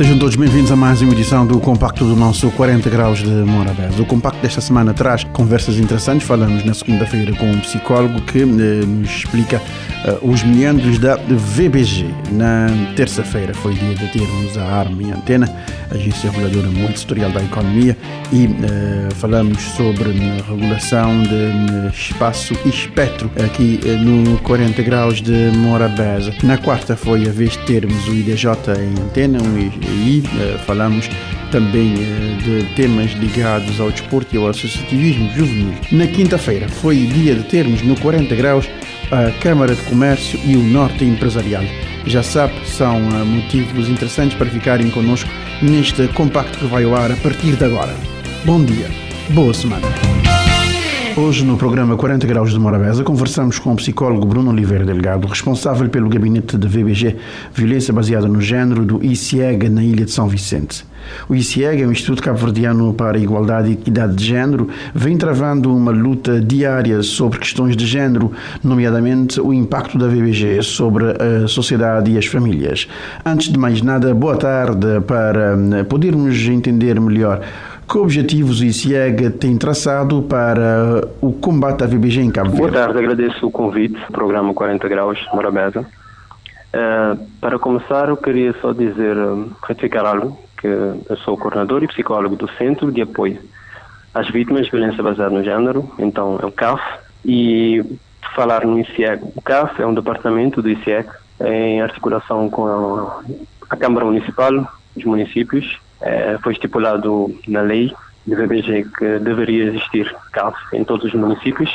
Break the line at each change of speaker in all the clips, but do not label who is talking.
Sejam todos bem-vindos a mais uma edição do Compacto do nosso 40 Graus de Morabeza. O Compacto desta semana traz conversas interessantes. Falamos na segunda-feira com um psicólogo que eh, nos explica eh, os meandros da VBG. Na terça-feira foi dia de termos a ARM e a Antena, Agência Reguladora Multissetorial da Economia, e eh, falamos sobre a regulação de eh, espaço e espectro aqui eh, no 40 Graus de Morabeza. Na quarta foi a vez de termos o IDJ em Antena e, e eh, falamos também eh, de temas ligados ao desporto e ao associativismo juvenil. Na quinta-feira foi dia de termos no 40 Graus a Câmara de Comércio e o Norte Empresarial. Já sabe, são uh, motivos interessantes para ficarem connosco neste compacto que vai ao ar a partir de agora. Bom dia, boa semana. Hoje, no programa 40 Graus de Morabeza, conversamos com o psicólogo Bruno Oliveira Delgado, responsável pelo gabinete de VBG, Violência Baseada no Gênero, do ICIEG, na Ilha de São Vicente. O ICIEG, é o Instituto Cabo-Verdiano para a Igualdade e Equidade de Gênero, vem travando uma luta diária sobre questões de gênero, nomeadamente o impacto da VBG sobre a sociedade e as famílias. Antes de mais nada, boa tarde para hum, podermos entender melhor que objetivos o ICIEG tem traçado para o combate à VBG em Cabo Verde?
Boa tarde, agradeço o convite, programa 40 Graus, Morabeza. Uh, para começar, eu queria só dizer, uh, retificar algo, que eu sou coordenador e psicólogo do Centro de Apoio às Vítimas de Violência Baseada no Gênero, então é o CAF, e falar no ICIEG. O CAF é um departamento do ICIEG em articulação com a, a Câmara Municipal, os municípios, é, foi estipulado na lei do VBG que deveria existir CAF em todos os municípios.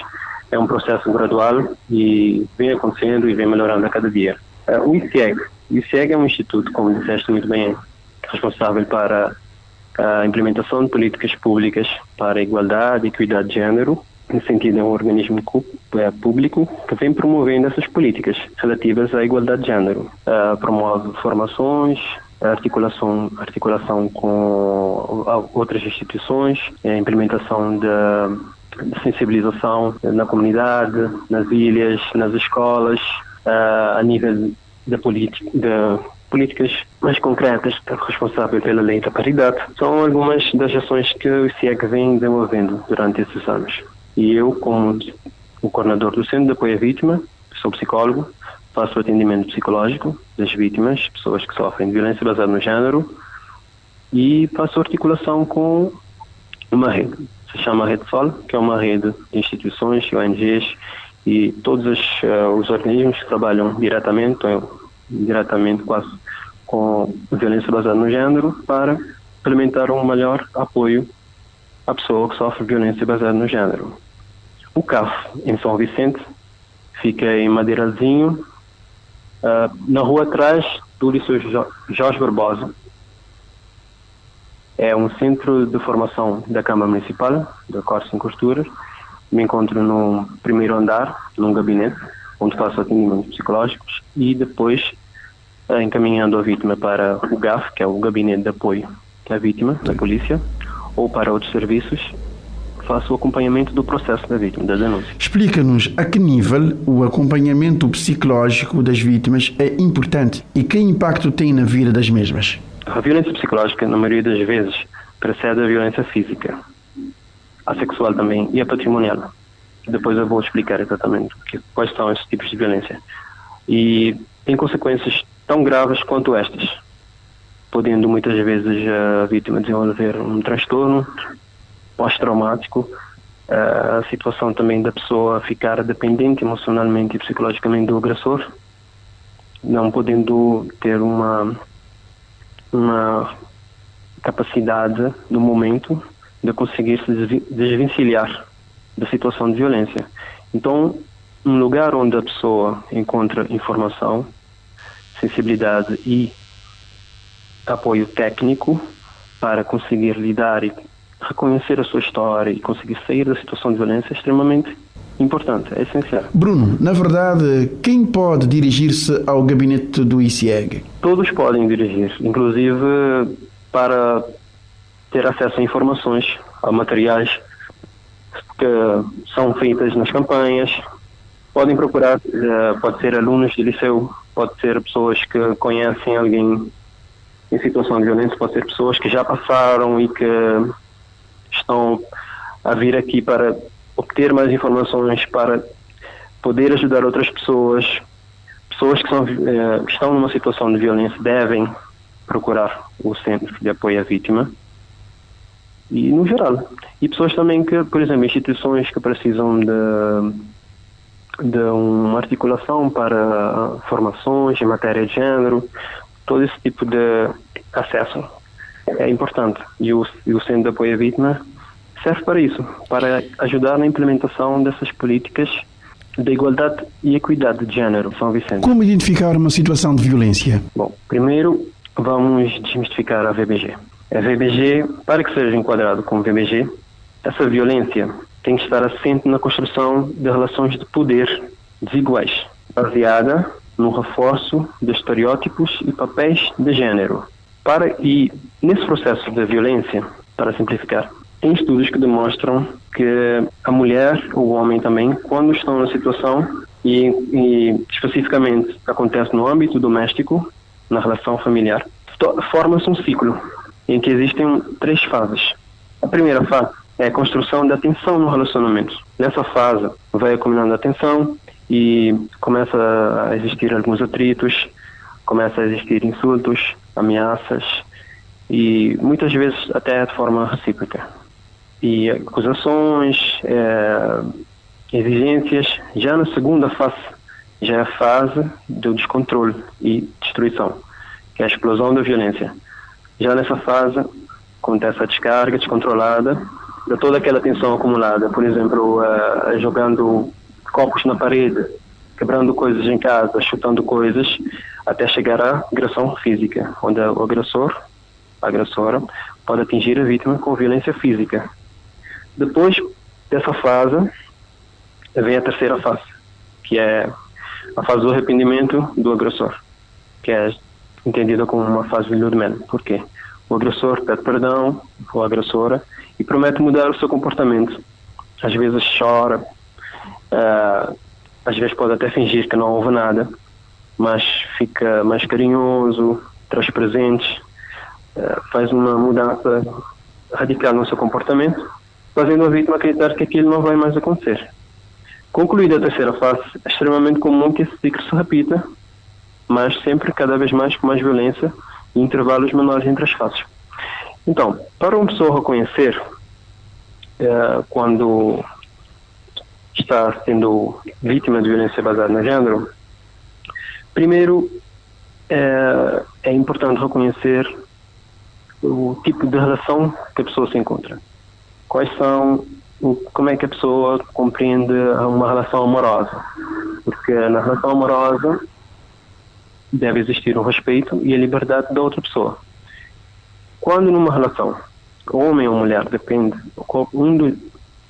É um processo gradual e vem acontecendo e vem melhorando a cada dia. É, o ICIEG, o ICIEG é um instituto, como disseste muito bem, responsável para a implementação de políticas públicas para a igualdade e equidade de gênero. No sentido, é um organismo público que vem promovendo essas políticas relativas à igualdade de gênero. Uh, promove formações, articulação, articulação com outras instituições, a implementação de, sensibilização na comunidade, nas ilhas, nas escolas, uh, a nível da política, políticas mais concretas responsável pela lei da paridade. São algumas das ações que o CIEG vem desenvolvendo durante esses anos. E eu, como o coordenador do Centro de Apoio à Vítima, sou psicólogo, faço atendimento psicológico das vítimas, pessoas que sofrem de violência baseada no género, e faço articulação com uma rede. Se chama Rede Sol, que é uma rede de instituições, ONGs e todos os, uh, os organismos que trabalham diretamente, diretamente quase com violência baseada no género, para implementar um melhor apoio à pessoa que sofre violência baseada no género. O CAF, em São Vicente, fica em Madeiralzinho, Uh, na rua atrás do Liceu Jorge Barbosa. É um centro de formação da Câmara Municipal, da Corte em Costuras. Me encontro no primeiro andar, num gabinete, onde faço atendimentos psicológicos e depois uh, encaminhando a vítima para o GAF, que é o Gabinete de Apoio à Vítima, da Polícia, ou para outros serviços faço o acompanhamento do processo da vítima, da denúncia.
Explica-nos a que nível o acompanhamento psicológico das vítimas é importante e que impacto tem na vida das mesmas.
A violência psicológica, na maioria das vezes, precede a violência física, a sexual também e a patrimonial. Depois eu vou explicar exatamente quais são esses tipos de violência. E tem consequências tão graves quanto estas, podendo muitas vezes a vítima desenvolver um transtorno pós-traumático, a situação também da pessoa ficar dependente emocionalmente e psicologicamente do agressor, não podendo ter uma, uma capacidade no momento de conseguir se desvencilhar da situação de violência. Então, um lugar onde a pessoa encontra informação, sensibilidade e apoio técnico para conseguir lidar e reconhecer a sua história e conseguir sair da situação de violência é extremamente importante, é essencial.
Bruno, na verdade, quem pode dirigir-se ao gabinete do ICIEG?
Todos podem dirigir, inclusive para ter acesso a informações, a materiais que são feitas nas campanhas. Podem procurar, eh, pode ser alunos de liceu, pode ser pessoas que conhecem alguém em situação de violência, pode ser pessoas que já passaram e que estão a vir aqui para obter mais informações, para poder ajudar outras pessoas. Pessoas que são, eh, estão numa situação de violência devem procurar o centro de apoio à vítima e no geral. E pessoas também que, por exemplo, instituições que precisam de, de uma articulação para formações em matéria de género, todo esse tipo de acesso é importante. E o, e o Centro de Apoio à Vítima serve para isso, para ajudar na implementação dessas políticas de igualdade e equidade de género, São Vicente.
Como identificar uma situação de violência?
Bom, primeiro vamos desmistificar a VBG. A VBG, para que seja enquadrado como VBG, essa violência tem que estar assente na construção de relações de poder desiguais, baseada no reforço de estereótipos e papéis de género. Para e nesse processo de violência, para simplificar, tem estudos que demonstram que a mulher o homem também, quando estão na situação e, e especificamente acontece no âmbito doméstico, na relação familiar, forma-se um ciclo em que existem três fases. A primeira fase é a construção da tensão no relacionamento. Nessa fase vai acumulando a e começa a existir alguns atritos, começa a existir insultos, ameaças e muitas vezes até de forma recíproca. E acusações, é, exigências. Já na segunda fase, já é a fase do descontrole e destruição, que é a explosão da violência. Já nessa fase, acontece a descarga descontrolada de toda aquela tensão acumulada, por exemplo, jogando copos na parede, quebrando coisas em casa, chutando coisas, até chegar à agressão física, onde o agressor, a agressora, pode atingir a vítima com violência física. Depois dessa fase, vem a terceira fase, que é a fase do arrependimento do agressor, que é entendida como uma fase de lua Por quê? O agressor pede perdão, ou a agressora, e promete mudar o seu comportamento. Às vezes chora, uh, às vezes pode até fingir que não houve nada, mas fica mais carinhoso, traz presentes, uh, faz uma mudança radical no seu comportamento, fazendo a vítima acreditar que aquilo não vai mais acontecer. Concluída a terceira fase, é extremamente comum que esse ciclo se repita mas sempre cada vez mais com mais violência e intervalos menores entre as faces. Então, para uma pessoa reconhecer é, quando está sendo vítima de violência baseada no género, primeiro é, é importante reconhecer o tipo de relação que a pessoa se encontra. Quais são, como é que a pessoa compreende uma relação amorosa? Porque na relação amorosa deve existir o respeito e a liberdade da outra pessoa. Quando numa relação, homem ou mulher, depende, um, do,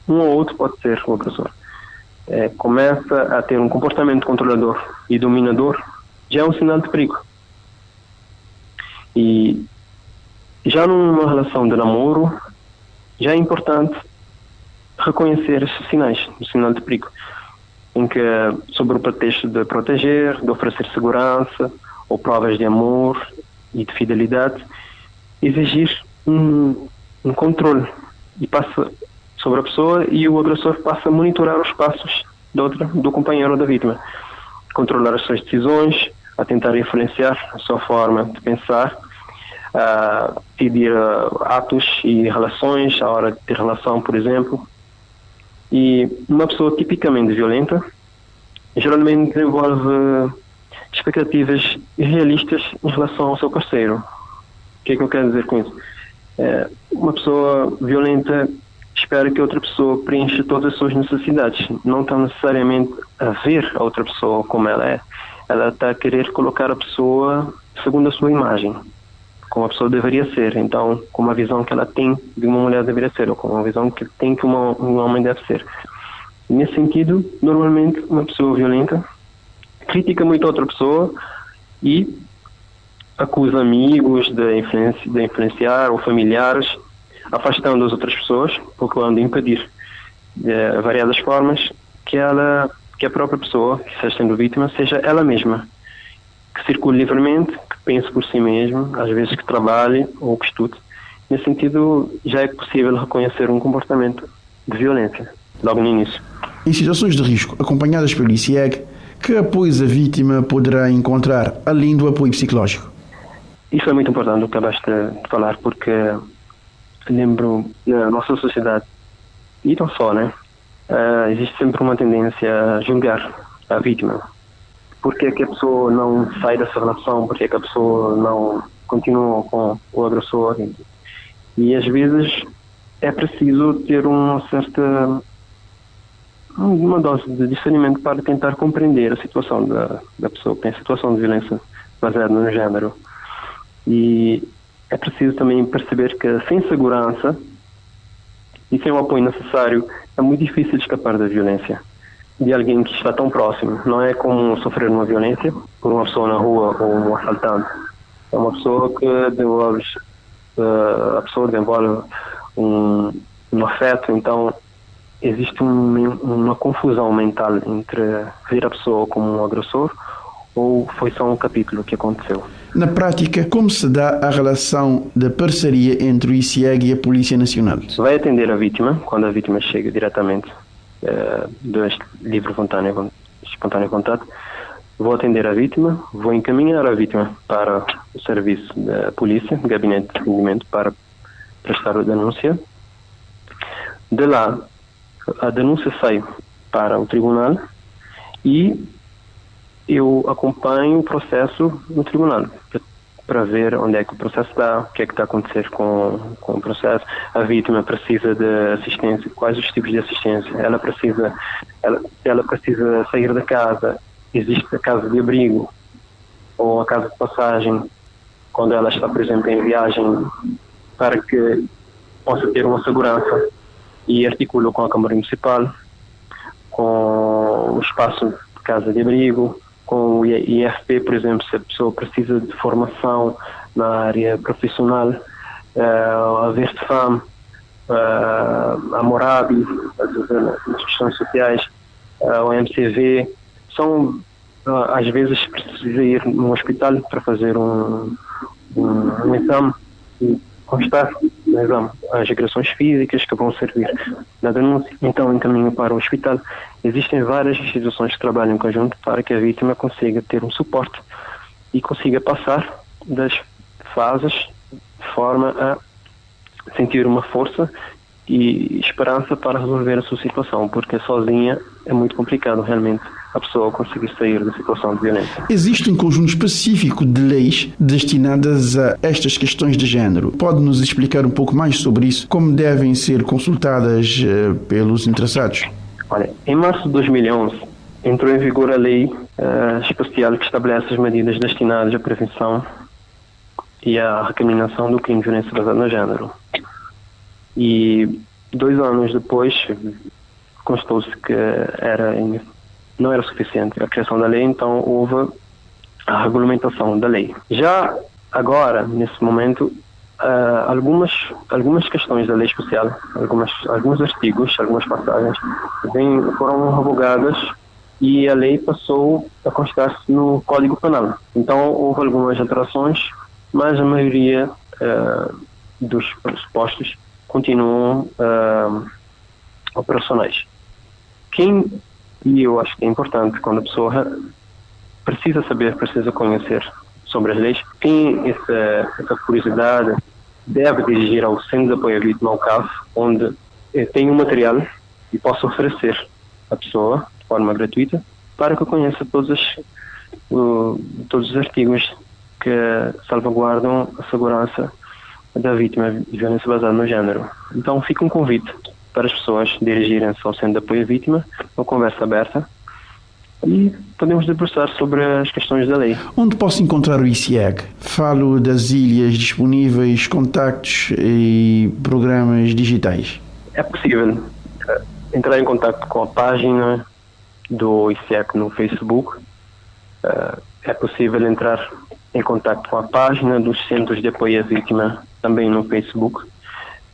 um ou outro pode ser o agressor, é, começa a ter um comportamento controlador e dominador, já é um sinal de perigo. E já numa relação de namoro, já é importante reconhecer esses sinais, o sinal de perigo em que, sob o pretexto de proteger, de oferecer segurança ou provas de amor e de fidelidade, exigir um, um controle e passa sobre a pessoa e o agressor passa a monitorar os passos do, outro, do companheiro ou da vítima, controlar as suas decisões, a tentar influenciar a sua forma de pensar, a pedir atos e relações, a hora de ter relação, por exemplo, e uma pessoa tipicamente violenta geralmente desenvolve expectativas irrealistas em relação ao seu parceiro. O que é que eu quero dizer com isso? É, uma pessoa violenta espera que outra pessoa preencha todas as suas necessidades. Não está necessariamente a ver a outra pessoa como ela é. Ela está a querer colocar a pessoa segundo a sua imagem como a pessoa deveria ser. Então, com a visão que ela tem de uma mulher deveria ser, ou com a visão que tem que uma, um homem deve ser. Nesse sentido, normalmente uma pessoa violenta critica muito outra pessoa e acusa amigos de, influenci de influenciar ou familiares, afastando as outras pessoas, procurando impedir de eh, variadas formas que ela, que a própria pessoa que esteja sendo vítima seja ela mesma, que circule livremente, que pense por si mesma, às vezes que trabalhe ou que estude. Nesse sentido, já é possível reconhecer um comportamento de violência, logo no início.
Em situações de risco acompanhadas pelo ICIEG, que apoios a vítima poderá encontrar, além do apoio psicológico?
Isso é muito importante o que acabaste de falar, porque lembro na nossa sociedade, e não só, né? Uh, existe sempre uma tendência a julgar a vítima. Por que, que a pessoa não sai dessa relação? Por que, que a pessoa não continua com o agressor? E às vezes é preciso ter uma certa uma dose de discernimento para tentar compreender a situação da, da pessoa que tem situação de violência baseada no género. E é preciso também perceber que sem segurança e sem o apoio necessário é muito difícil escapar da violência de alguém que está tão próximo. Não é como sofrer uma violência por uma pessoa na rua ou um assaltante. É uma pessoa que desenvolve, uh, a pessoa desenvolve um, um afeto, então existe um, uma confusão mental entre ver a pessoa como um agressor ou foi só um capítulo que aconteceu.
Na prática, como se dá a relação da parceria entre o ICIEG e a Polícia Nacional?
Vai atender a vítima quando a vítima chega diretamente uh, deste livre espontâneo, espontâneo contato. Vou atender a vítima, vou encaminhar a vítima para o serviço da polícia, gabinete de atendimento, para prestar a denúncia. De lá, a denúncia sai para o tribunal e eu acompanho o processo no tribunal para ver onde é que o processo está, o que é que está a acontecer com, com o processo. A vítima precisa de assistência, quais os tipos de assistência. Ela precisa, ela, ela precisa sair da casa. Existe a casa de abrigo ou a casa de passagem, quando ela está, por exemplo, em viagem, para que possa ter uma segurança e articula com a Câmara Municipal, com o espaço de casa de abrigo, com o IFP, por exemplo, se a pessoa precisa de formação na área profissional, uh, a Vertfam, uh, a Morabi, as questões sociais, uh, o MCV, são, às vezes, precisa ir no hospital para fazer um, um, um exame e constar as agressões físicas que vão servir na denúncia, então encaminho para o hospital. Existem várias instituições que trabalham em conjunto para que a vítima consiga ter um suporte e consiga passar das fases de forma a sentir uma força e esperança para resolver a sua situação, porque sozinha é muito complicado realmente a pessoa conseguir sair da situação de violência.
Existe um conjunto específico de leis destinadas a estas questões de género. Pode nos explicar um pouco mais sobre isso? Como devem ser consultadas uh, pelos interessados?
Olha, em março de 2011 entrou em vigor a lei uh, especial que estabelece as medidas destinadas à prevenção e à recriminação do crime de violência baseada no género. E dois anos depois constou-se que era não era suficiente a criação da lei, então houve a regulamentação da lei. Já agora, nesse momento, uh, algumas algumas questões da lei especial, algumas alguns artigos, algumas passagens vem, foram revogadas e a lei passou a constar-se no Código Penal. Então houve algumas alterações, mas a maioria uh, dos pressupostos continuam uh, operacionais. Quem e eu acho que é importante quando a pessoa precisa saber, precisa conhecer sobre as leis, tem essa, essa curiosidade, deve dirigir ao Centro de Apoio à Vítima ao caso, onde eh, tem um material e possa oferecer à pessoa, de forma gratuita, para que conheça todos os, todos os artigos que salvaguardam a segurança da vítima de violência baseada no género. Então fica um convite para as pessoas dirigirem-se ao Centro de Apoio à Vítima, uma conversa aberta, e podemos debruçar sobre as questões da lei.
Onde posso encontrar o ICIEG? Falo das ilhas disponíveis, contactos e programas digitais.
É possível. entrar em contato com a página do ICEC no Facebook. Uh, é possível entrar em contato com a página dos Centros de Apoio à Vítima também no Facebook.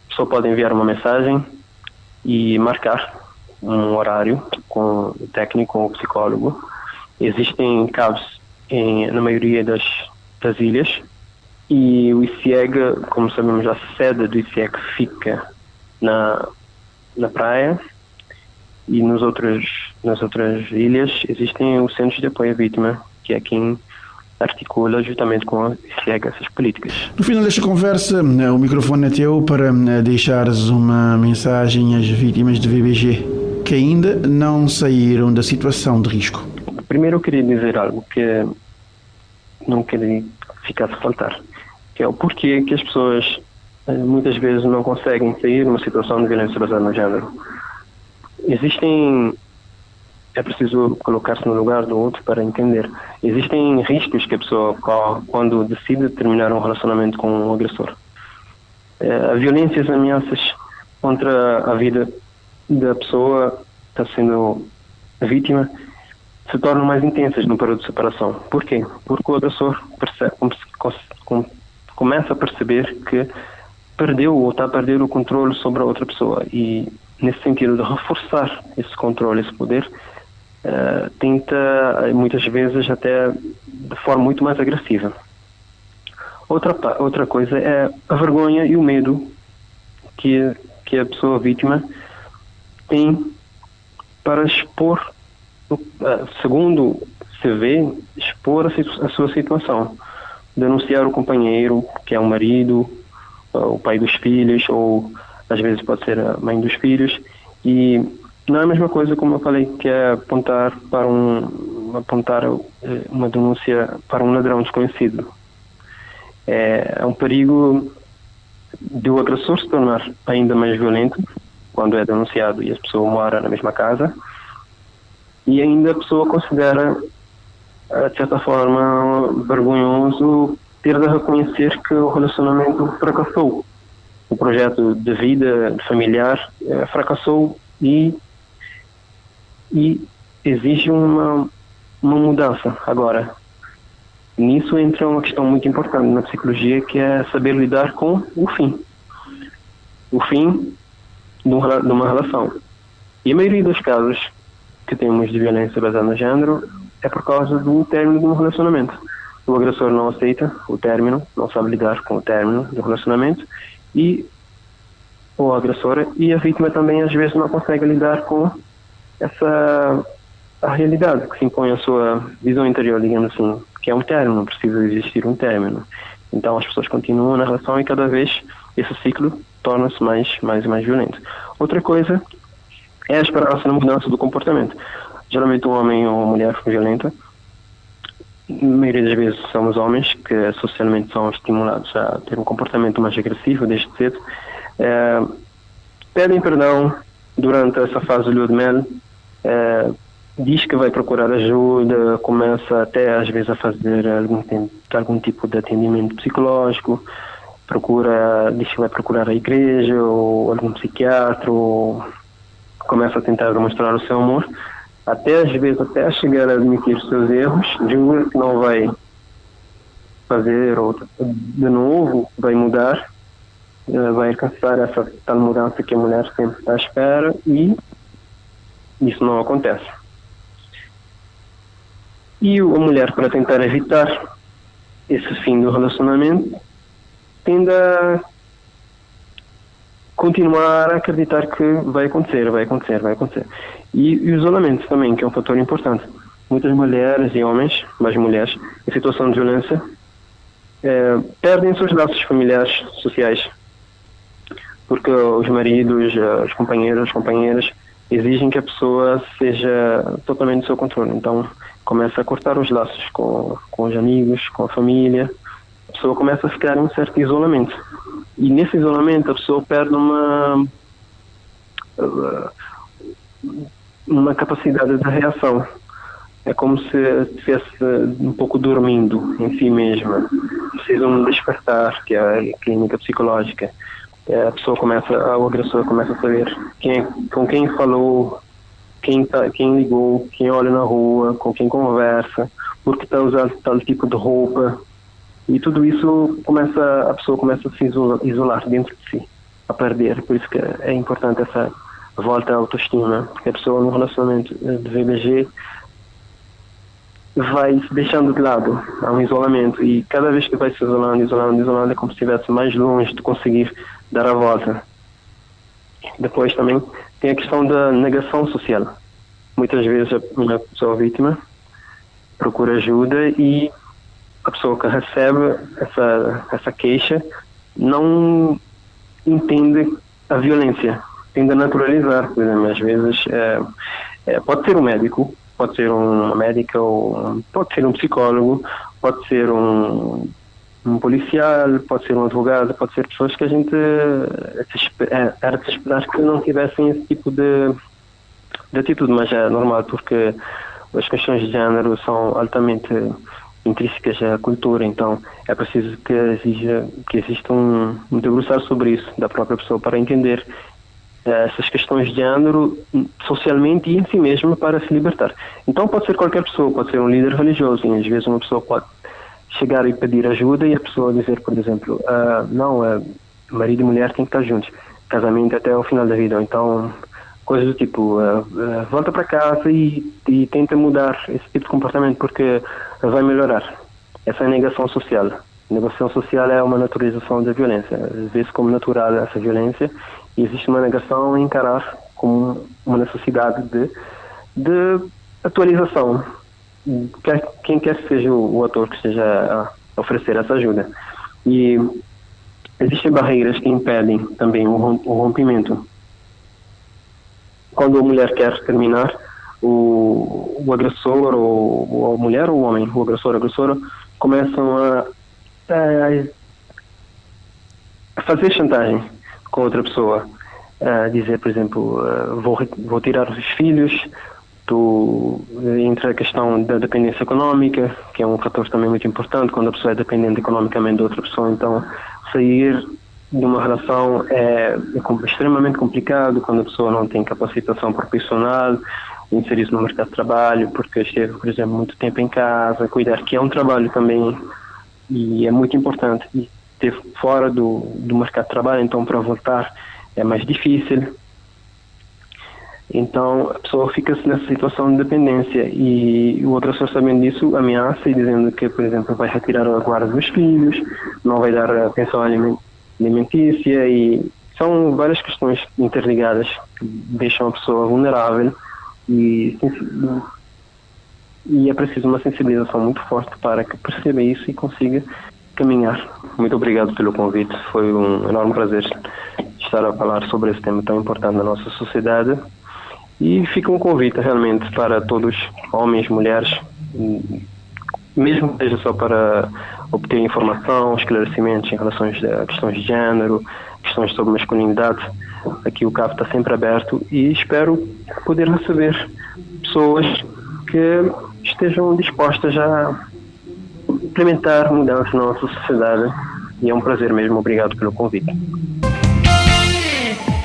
Pessoa pode enviar uma mensagem e marcar um horário com o técnico ou psicólogo. Existem casos em, na maioria das, das ilhas e o ICIEG, como sabemos, a sede do ICIEG fica na, na praia e nos outros, nas outras ilhas existem os centros de apoio à vítima, que é quem articula justamente com a ICIEG essas políticas.
No final desta conversa, o microfone é teu para eh, deixares uma mensagem às vítimas de VBG que ainda não saíram da situação de risco.
Primeiro eu queria dizer algo que não queria ficar a faltar, que é o porquê que as pessoas eh, muitas vezes não conseguem sair de uma situação de violência baseada no género. Existem é preciso colocar-se no lugar do outro para entender. Existem riscos que a pessoa corre quando decide terminar um relacionamento com um agressor. É, a violência e as ameaças contra a vida da pessoa que está sendo vítima se tornam mais intensas no período de separação. Por quê? Porque o agressor percebe, começa a perceber que perdeu ou está a perder o controle sobre a outra pessoa e nesse sentido de reforçar esse controle, esse poder, uh, tenta muitas vezes até de forma muito mais agressiva. Outra outra coisa é a vergonha e o medo que que a pessoa vítima tem para expor, uh, segundo se vê, expor a, a sua situação, denunciar o companheiro, que é o marido, o pai dos filhos, ou às vezes pode ser a mãe dos filhos, e não é a mesma coisa como eu falei, que é apontar para um apontar eh, uma denúncia para um ladrão desconhecido. É, é um perigo de o agressor se tornar ainda mais violento quando é denunciado e a pessoa mora na mesma casa e ainda a pessoa considera eh, de certa forma vergonhoso ter de reconhecer que o relacionamento fracassou. O projeto de vida familiar eh, fracassou e, e exige uma, uma mudança. Agora, nisso entra uma questão muito importante na psicologia, que é saber lidar com o fim. O fim de uma relação. E a maioria dos casos que temos de violência baseada no género é por causa do término de um relacionamento o agressor não aceita o término, não sabe lidar com o término do relacionamento e o agressor e a vítima também às vezes não consegue lidar com essa a realidade que se impõe à sua visão interior, digamos assim, que é um término, precisa existir um término. Então as pessoas continuam na relação e cada vez esse ciclo torna-se mais mais mais violento. Outra coisa é a esperança na mudança do comportamento. Geralmente um homem ou uma mulher violenta na maioria das vezes somos homens que socialmente são estimulados a ter um comportamento mais agressivo desde cedo, é, pedem perdão durante essa fase do lua de mel, é, diz que vai procurar ajuda, começa até às vezes a fazer algum, algum tipo de atendimento psicológico, procura, diz que vai procurar a igreja ou algum psiquiatra, ou começa a tentar demonstrar o seu amor até às vezes até chegar a admitir os seus erros, jura que não vai fazer outra de novo, vai mudar, eh, vai alcançar essa tal mudança que a mulher sempre está à espera e isso não acontece. E a mulher, para tentar evitar esse fim do relacionamento, tende a continuar a acreditar que vai acontecer, vai acontecer, vai acontecer. E, o isolamento também, que é um fator importante. Muitas mulheres e homens, mais mulheres, em situação de violência, é, perdem seus laços familiares, sociais, porque os maridos, os companheiros, as companheiras exigem que a pessoa seja totalmente do seu controle. Então, começa a cortar os laços com, com os amigos, com a família. A pessoa começa a ficar em um certo isolamento. E nesse isolamento a pessoa perde uma uma capacidade de reação. É como se estivesse um pouco dormindo em si mesma. Precisa despertar, que é a clínica psicológica. É, a pessoa começa, o agressor começa a saber quem, com quem falou, quem, tá, quem ligou, quem olha na rua, com quem conversa, por que está usando tal tipo de roupa. E tudo isso começa, a pessoa começa a se isolar, isolar dentro de si, a perder. Por isso que é importante essa volta à autoestima, porque a pessoa no relacionamento de VBG vai se deixando de lado, há um isolamento e cada vez que vai se isolando, isolando, isolando é como se estivesse mais longe de conseguir dar a volta. Depois também tem a questão da negação social. Muitas vezes a pessoa vítima procura ajuda e a pessoa que recebe essa, essa queixa não entende a violência, tende a naturalizar, por exemplo, às vezes é, é, pode ser um médico, pode ser uma médica, ou pode ser um psicólogo, pode ser um, um policial, pode ser um advogado, pode ser pessoas que a gente é, era de esperar que não tivessem esse tipo de, de atitude, mas é normal porque as questões de género são altamente intrínsecas à cultura, então é preciso que exija que exista um, um debruçar sobre isso da própria pessoa para entender eh, essas questões de género socialmente e em si mesmo para se libertar. Então pode ser qualquer pessoa, pode ser um líder religioso, e às vezes uma pessoa pode chegar e pedir ajuda e a pessoa dizer, por exemplo, uh, não, uh, marido e mulher têm que estar juntos, casamento até o final da vida, então coisas do tipo, uh, volta para casa e, e tenta mudar esse tipo de comportamento porque vai melhorar. Essa é a negação social. A negação social é uma naturalização da violência, vê-se como natural essa violência e existe uma negação em encarar como uma necessidade de, de atualização. Quer, quem quer que seja o, o ator que esteja a oferecer essa ajuda. E existem barreiras que impedem também o, o rompimento. Quando a mulher quer terminar, o, o agressor, ou, a mulher ou o homem, o agressor, a agressora, começam a, a, a fazer chantagem com outra pessoa. Uh, dizer, por exemplo, uh, vou, vou tirar os filhos, do, entre a questão da dependência económica, que é um fator também muito importante, quando a pessoa é dependente economicamente de outra pessoa, então sair de uma relação é, é extremamente complicado quando a pessoa não tem capacitação profissional, inserir-se no mercado de trabalho, porque esteve, por exemplo, muito tempo em casa, cuidar, que é um trabalho também e é muito importante. E esteve fora do, do mercado de trabalho, então para voltar é mais difícil. Então a pessoa fica-se nessa situação de dependência e o outro sabendo disso ameaça e dizendo que, por exemplo, vai retirar a guarda dos filhos, não vai dar atenção alimentícia e são várias questões interligadas que deixam a pessoa vulnerável e, e é preciso uma sensibilização muito forte para que perceba isso e consiga caminhar. Muito obrigado pelo convite. Foi um enorme prazer estar a falar sobre esse tema tão importante na nossa sociedade. E fica um convite realmente para todos, homens, mulheres, mesmo que seja só para obter informação, esclarecimentos em relação a questões de género, questões sobre masculinidade. Aqui o CAP está sempre aberto e espero poder receber pessoas que estejam dispostas a implementar mudanças na nossa sociedade. E é um prazer mesmo. Obrigado pelo convite.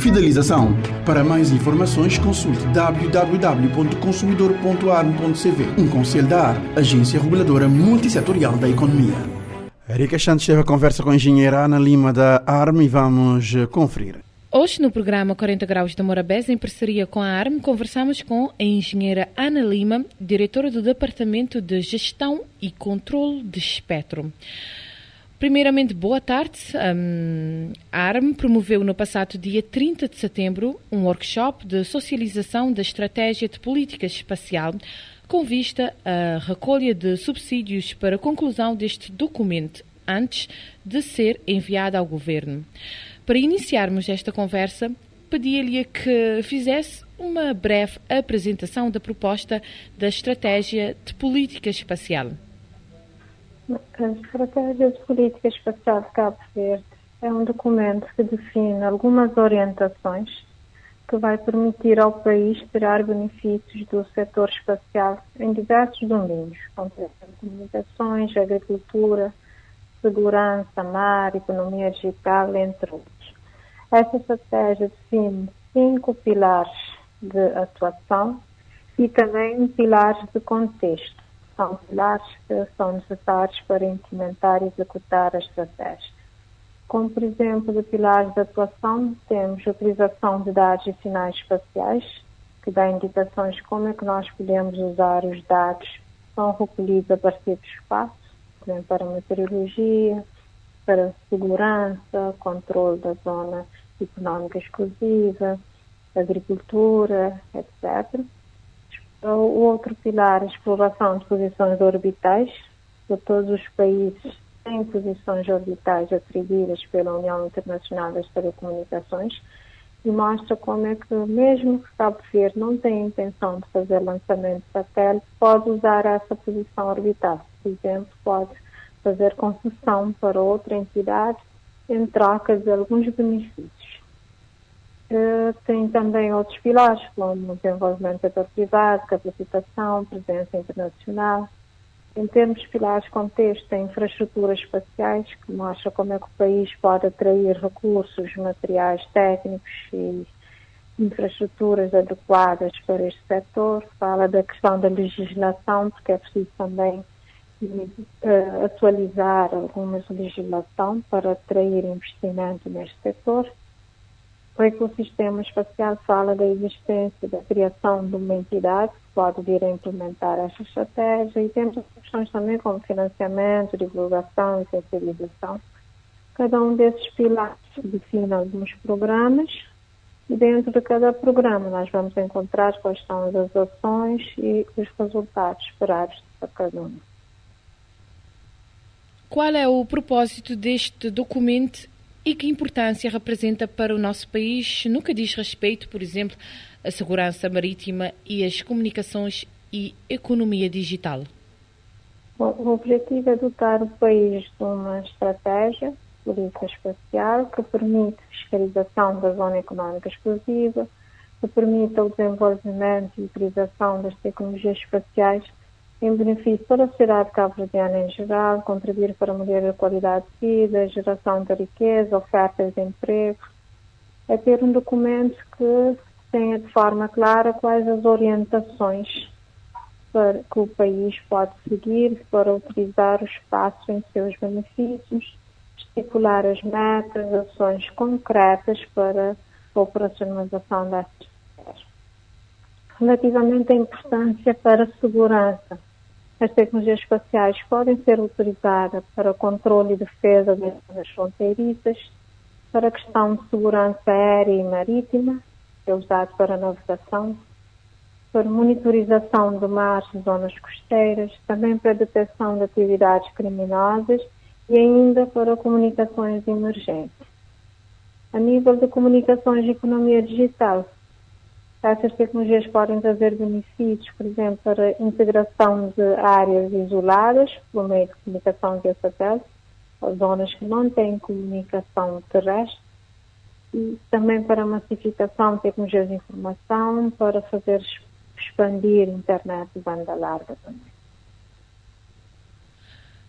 fidelização. Para mais informações, consulte www.consumidor.arm.cv. Um conselho da AR, Agência Reguladora Multissetorial da Economia. Erika Santos teve a conversa com a engenheira Ana Lima da ARM e vamos conferir.
Hoje, no programa 40 Graus da Morabés, em parceria com a ARM, conversamos com a engenheira Ana Lima, diretora do Departamento de Gestão e Controlo de Espectro. Primeiramente, boa tarde. Um, a ARM promoveu no passado dia 30 de setembro um workshop de socialização da estratégia de política espacial com vista à recolha de subsídios para a conclusão deste documento antes de ser enviado ao Governo. Para iniciarmos esta conversa, pedia-lhe que fizesse uma breve apresentação da proposta da Estratégia de Política Espacial.
A Estratégia de Política Espacial de Cabo Verde é um documento que define algumas orientações que vai permitir ao país tirar benefícios do setor espacial em diversos domínios, como comunicações, agricultura, segurança, mar, economia digital, entre outros. Essa estratégia define cinco pilares de atuação e também pilares de contexto. São pilares que são necessários para implementar e executar a estratégia. Como, por exemplo, de pilares de atuação, temos a utilização de dados e sinais espaciais, que dá indicações de como é que nós podemos usar os dados que são recolhidos a partir do espaço, para meteorologia, para segurança, controle da zona económica exclusiva, agricultura, etc. O outro pilar, a exploração de posições orbitais, todos os países em posições orbitais atribuídas pela União Internacional das Telecomunicações e mostra como é que, mesmo que Cabo Verde não tenha intenção de fazer lançamento de satélite, pode usar essa posição orbital. Por exemplo, pode fazer concessão para outra entidade em troca de alguns benefícios. Uh, tem também outros pilares, como desenvolvimento setor privado, capacitação, presença internacional, em termos de pilares contexto, tem infraestruturas espaciais, que mostra como é que o país pode atrair recursos, materiais técnicos e infraestruturas adequadas para este setor. Fala da questão da legislação, porque é preciso também uh, atualizar algumas legislação para atrair investimento neste setor. O ecossistema espacial fala da existência, da criação de uma entidade que pode vir a implementar esta estratégia e temos questões também como financiamento, divulgação e sensibilização. Cada um desses pilares define alguns programas e dentro de cada programa nós vamos encontrar quais são as ações e os resultados esperados para cada um.
Qual é o propósito deste documento e que importância representa para o nosso país no que diz respeito, por exemplo, à segurança marítima e às comunicações e economia digital?
o objetivo é dotar o país de uma estratégia política espacial que permite fiscalização da zona económica exclusiva, que permita o desenvolvimento e utilização das tecnologias espaciais em benefício para a sociedade cabo-verdiana em geral, contribuir para a melhoria da qualidade de vida, geração de riqueza, ofertas de emprego. É ter um documento que tenha de forma clara quais as orientações para, que o país pode seguir para utilizar o espaço em seus benefícios, estipular as metas, ações concretas para a operacionalização destas Relativamente à importância para a segurança, as tecnologias espaciais podem ser utilizadas para controle e defesa das fronteiriças, para a questão de segurança aérea e marítima, que é usado para navegação, para monitorização de mares e zonas costeiras, também para detecção de atividades criminosas e ainda para comunicações emergentes. A nível de comunicações e economia digital, essas tecnologias podem trazer benefícios, por exemplo, para a integração de áreas isoladas por meio de comunicação via satélite, zonas que não têm comunicação terrestre, e também para a massificação de tecnologias de informação, para fazer expandir a internet de banda larga também.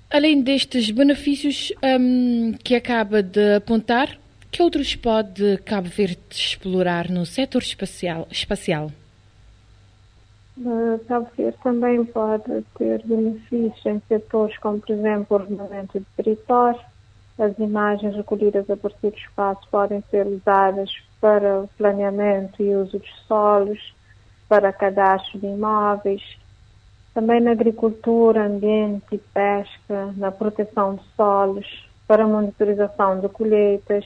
Além destes benefícios um, que acaba de apontar, que outros pode Cabo Verde explorar no setor espacial? espacial?
Uh, Cabo Verde também pode ter benefícios em setores como, por exemplo, o ordenamento de território. As imagens recolhidas a partir do espaço podem ser usadas para o planeamento e uso dos solos, para cadastro de imóveis, também na agricultura, ambiente e pesca, na proteção de solos, para monitorização de colheitas,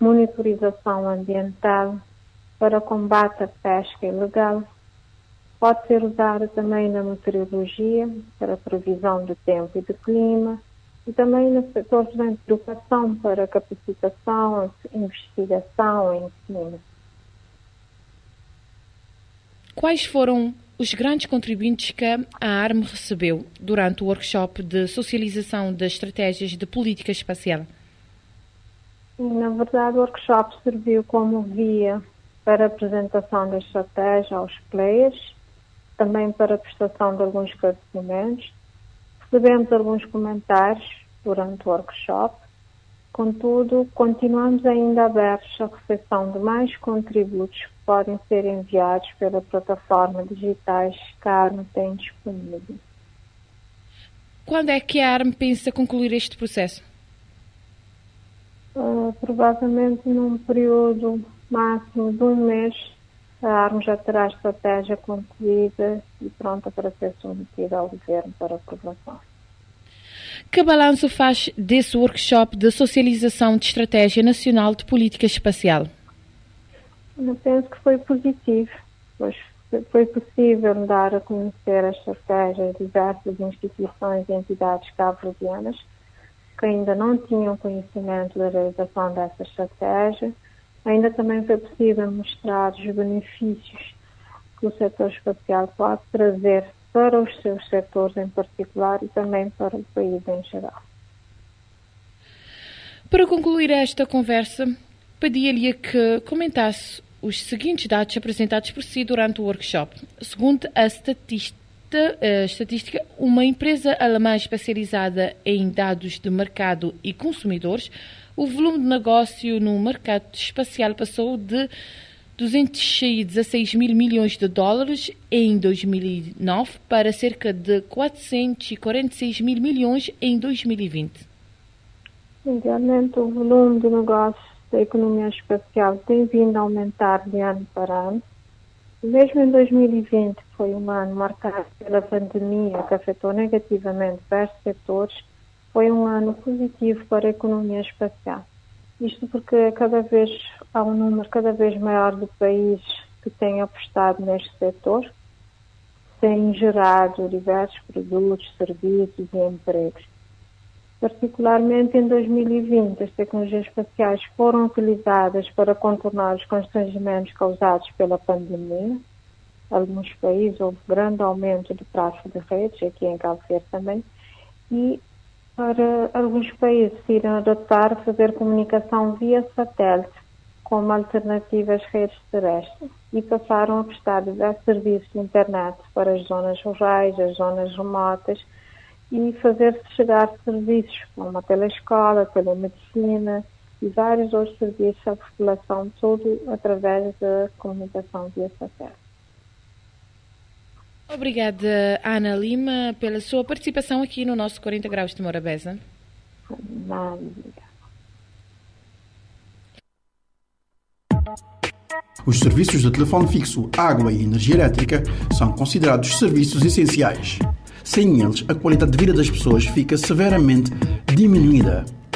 monitorização ambiental, para combate à pesca ilegal. Pode ser usada também na meteorologia, para previsão do tempo e do clima, e também nos setores da educação para capacitação, investigação e ensino.
Quais foram os grandes contribuintes que a ARM recebeu durante o workshop de socialização das estratégias de política espacial?
Na verdade, o workshop serviu como via para a apresentação da estratégia aos players, também para a prestação de alguns esclarecimentos. Recebemos alguns comentários durante o workshop, contudo, continuamos ainda abertos à recepção de mais contributos que podem ser enviados pela plataforma digitais que a ARM tem disponível.
Quando é que a ARM pensa concluir este processo?
Uh, provavelmente num período máximo de um mês, a ARM já terá a estratégia concluída e pronta para ser submetida ao Governo para aprovação.
Que balanço faz desse workshop de socialização de estratégia nacional de política espacial?
Eu penso que foi positivo, pois foi possível dar a conhecer a estratégia de diversas instituições e entidades cabo-verdianas que ainda não tinham conhecimento da realização dessa estratégia. Ainda também foi possível mostrar os benefícios que o setor espacial pode trazer para os seus setores em particular e também para o país em geral.
Para concluir esta conversa, pedia-lhe que comentasse os seguintes dados apresentados por si durante o workshop. Segundo a estatística, a estatística, uma empresa alemã especializada em dados de mercado e consumidores, o volume de negócio no mercado espacial passou de 216 mil milhões de dólares em 2009 para cerca de 446 mil milhões em 2020.
Realmente, o volume de negócios da economia espacial tem vindo a aumentar de ano para ano mesmo em 2020, que foi um ano marcado pela pandemia que afetou negativamente vários setores, foi um ano positivo para a economia espacial. Isto porque cada vez há um número cada vez maior de países que têm apostado neste setor, têm gerado diversos produtos, serviços e empregos. Particularmente em 2020, as tecnologias espaciais foram utilizadas para contornar os constrangimentos causados pela pandemia. Em alguns países houve grande aumento do tráfego de redes, aqui em Cabo Verde também, e para alguns países decidiram adotar fazer comunicação via satélite como alternativa às redes terrestres e passaram a prestar diversos serviços de internet para as zonas rurais, as zonas remotas, e fazer-se chegar serviços como a telescola, a telemedicina e vários outros serviços à população, tudo através da comunicação via satélite.
Obrigada, Ana Lima, pela sua participação aqui no nosso 40 Graus de Morabeza.
Os serviços de telefone fixo, água e energia elétrica são considerados serviços essenciais. Sem eles, a qualidade de vida das pessoas fica severamente diminuída.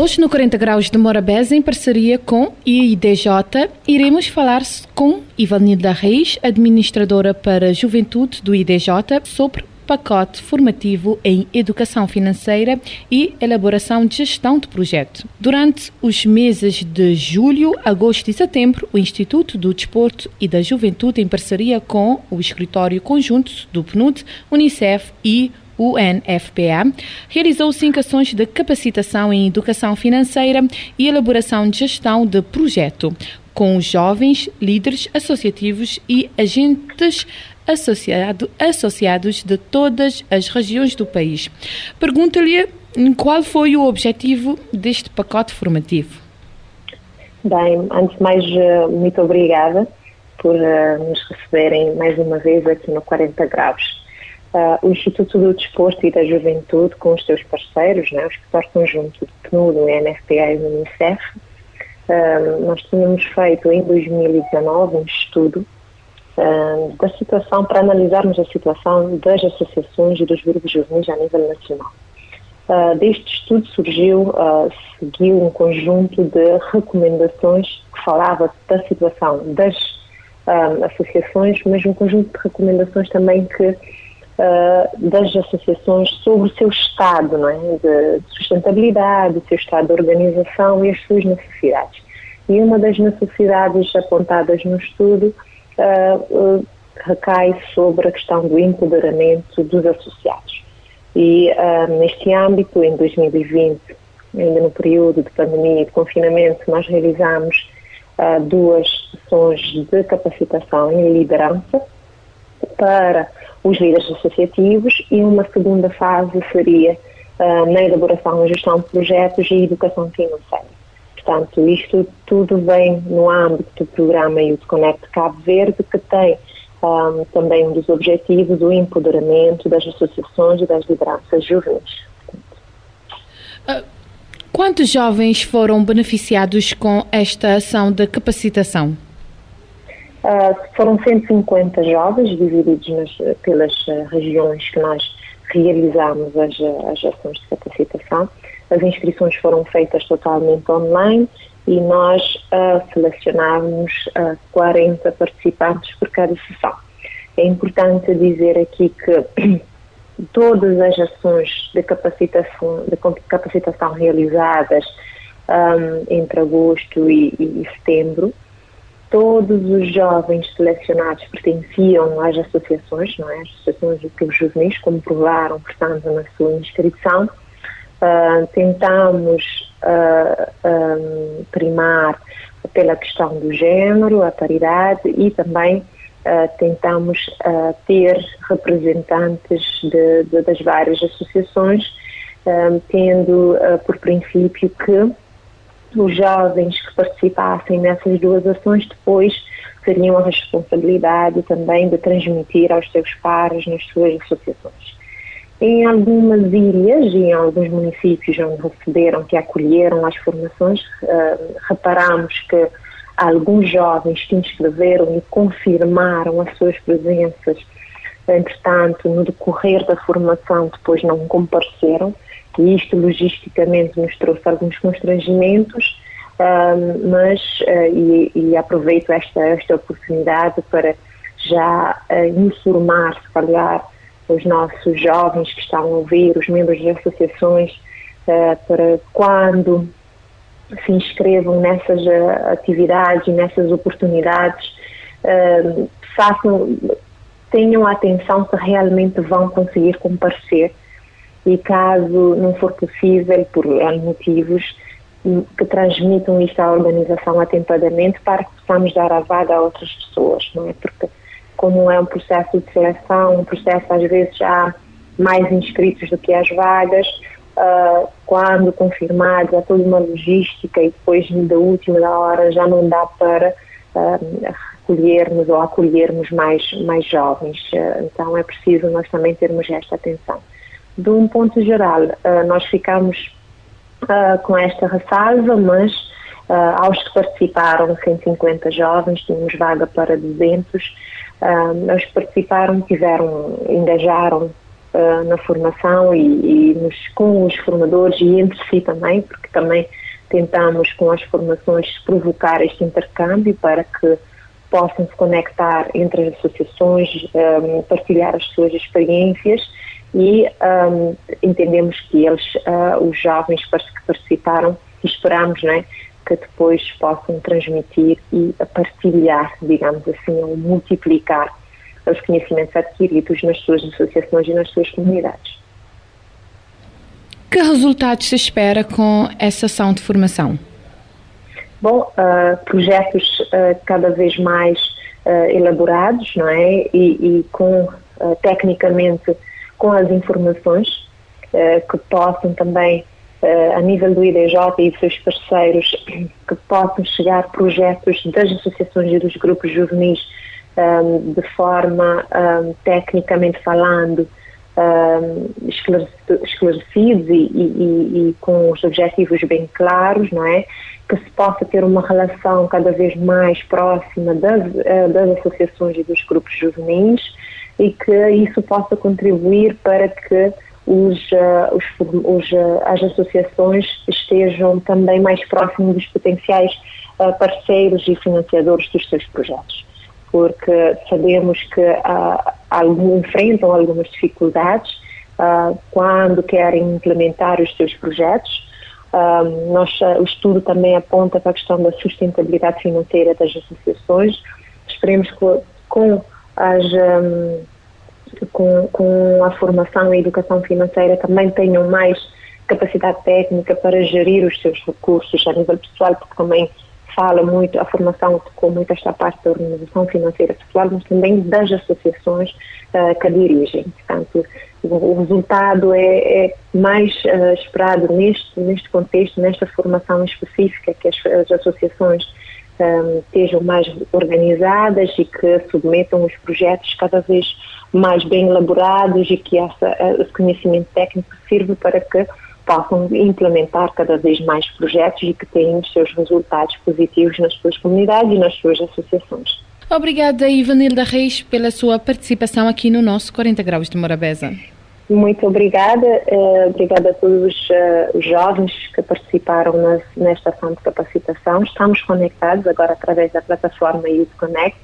Hoje, no 40 Graus de Morabeza, em parceria com IDJ, iremos falar com Ivanilda Reis, administradora para Juventude do IDJ, sobre pacote formativo em educação financeira e elaboração de gestão de projeto. Durante os meses de julho, agosto e setembro, o Instituto do Desporto e da Juventude, em parceria com o Escritório Conjunto do PNUD, Unicef e UNFPA, realizou cinco ações de capacitação em educação financeira e elaboração de gestão de projeto, com jovens, líderes associativos e agentes associado, associados de todas as regiões do país. Pergunto-lhe qual foi o objetivo deste pacote formativo.
Bem, antes de mais, eh, muito obrigada por uh, nos receberem mais uma vez aqui no 40 Graus. Uh, o Instituto do Desporto e da Juventude, com os seus parceiros, né, o Escritório Conjunto do PNUD, o NFPA e o Unicef, uh, nós tínhamos feito em 2019 um estudo uh, da situação, para analisarmos a situação das associações e dos grupos juvenis a nível nacional. Deste estudo surgiu, seguiu um conjunto de recomendações que falava da situação das associações, mas um conjunto de recomendações também que das associações sobre o seu estado não é? de sustentabilidade, o seu estado de organização e as suas necessidades. E uma das necessidades apontadas no estudo recai sobre a questão do empoderamento dos associados. E uh, neste âmbito, em 2020, ainda no período de pandemia e de confinamento, nós realizamos uh, duas sessões de capacitação em liderança para os líderes associativos e uma segunda fase seria uh, na elaboração e gestão de projetos e educação financeira. Portanto, isto tudo vem no âmbito do programa Youth Connect Cabo Verde, que tem um, também um dos objetivos o empoderamento das associações e das lideranças juvenis.
Uh, quantos jovens foram beneficiados com esta ação de capacitação?
Uh, foram 150 jovens divididos nas, pelas uh, regiões que nós realizamos as, as ações de capacitação. As inscrições foram feitas totalmente online e nós uh, selecionámos uh, 40 participantes por cada sessão. É importante dizer aqui que todas as ações de capacitação, de capacitação realizadas um, entre agosto e, e, setembro, todos os jovens selecionados pertenciam às associações, não é? As associações de clubes juvenis, como provaram, portanto, na sua inscrição. Uh, tentamos uh, um, primar pela questão do género, a paridade e também uh, tentamos ter representantes de, de, das várias associações, tendo por princípio que os jovens que participassem nessas duas ações depois teriam a responsabilidade também de transmitir aos seus pares nas suas associações. Em algumas ilhas e em alguns municípios onde receberam, que acolheram as formações, uh, reparamos que alguns jovens se inscreveram e confirmaram as suas presenças. Entretanto, no decorrer da formação, depois não compareceram, e isto logisticamente nos trouxe alguns constrangimentos, uh, mas, uh, e, e, aproveito esta, esta oportunidade para já informar, se calhar, os nossos jovens que estão a ouvir, os membros das associações, uh, para quando se inscrevam nessas atividades e nessas oportunidades, façam, tenham atenção que realmente vão conseguir comparecer e caso não for possível, por motivos, que transmitam isto à organização atempadamente para que possamos dar a vaga a outras pessoas, não é? Porque como é um processo de seleção, um processo às vezes há mais inscritos do que as vagas, uh, quando confirmados há toda uma logística e depois da última da hora já não dá para uh, recolhermos ou acolhermos mais, mais jovens. Uh, então é preciso nós também termos esta atenção. De um ponto geral, nós ficamos com esta ressalva, mas aos que participaram, 150 jovens, tínhamos vaga para 200, Uh, os que participaram tiveram, engajaram na formação e, e nos, com os formadores e entre si também, porque também tentamos com as formações provocar este intercâmbio para que possam se conectar entre as associações, partilhar as suas experiências e um, entendemos que eles, uh, os jovens que participaram, esperamos, né, que depois possam transmitir e partilhar, digamos assim, ou multiplicar os conhecimentos adquiridos nas suas associações e nas suas comunidades.
Que resultados se espera com essa ação de formação?
Bom, uh, projetos uh, cada vez mais elaborados, não é? E, e com, tecnicamente, com as informações que possam também uh, a nível do IDJ e dos seus parceiros, que possam chegar projetos das associações e dos grupos juvenis um, de forma, um, tecnicamente falando, esclarecidos e, e, e, com os objetivos bem claros, não é? Que se possa ter uma relação cada vez mais próxima das, uh, das associações e dos grupos juvenis e que isso possa contribuir para que os, uh, os, os, uh, as associações estejam também mais próximos dos potenciais uh, parceiros e financiadores dos seus projetos. Porque sabemos que algum, enfrentam algumas dificuldades quando querem implementar os seus projetos. nós, o estudo também aponta para a questão da sustentabilidade financeira das associações. Esperemos que com as. Um, com, com a formação e a educação financeira também tenham mais capacidade técnica para gerir os seus recursos a nível pessoal, porque também fala muito, a formação tocou muito esta parte da organização financeira pessoal, mas também das associações uh, que dirigem. Portanto, o, resultado é, é mais uh, esperado neste, neste contexto, nesta formação específica que as, as associações um, eh, estejam mais organizadas e que submetam os projetos cada vez mais bem elaborados e que essa, esse conhecimento técnico sirva para que possam implementar cada vez mais projetos e que tenham os seus resultados positivos nas suas comunidades e nas suas associações.
Obrigada, Ivanilda Reis, pela sua participação aqui no nosso 40 Graus de Morabeza.
Muito obrigada. Uh, obrigada a todos os jovens que participaram nesta ação de capacitação. Estamos conectados agora através da plataforma Youth Connect